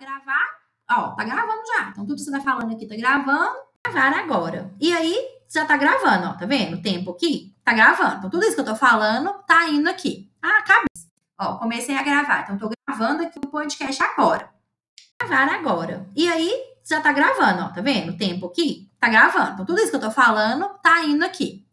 gravar. Ó, tá gravando já. Então, tudo que você tá falando aqui tá gravando. Gravar agora. E aí, já tá gravando, ó. Tá vendo o tempo aqui? Tá gravando. Então, tudo isso que eu tô falando tá indo aqui. Ah, cabeça. Ó, comecei a gravar. Então, tô gravando aqui o podcast agora. Gravar agora. E aí, já tá gravando, ó. Tá vendo o tempo aqui? Tá gravando. Então, tudo isso que eu tô falando tá indo aqui.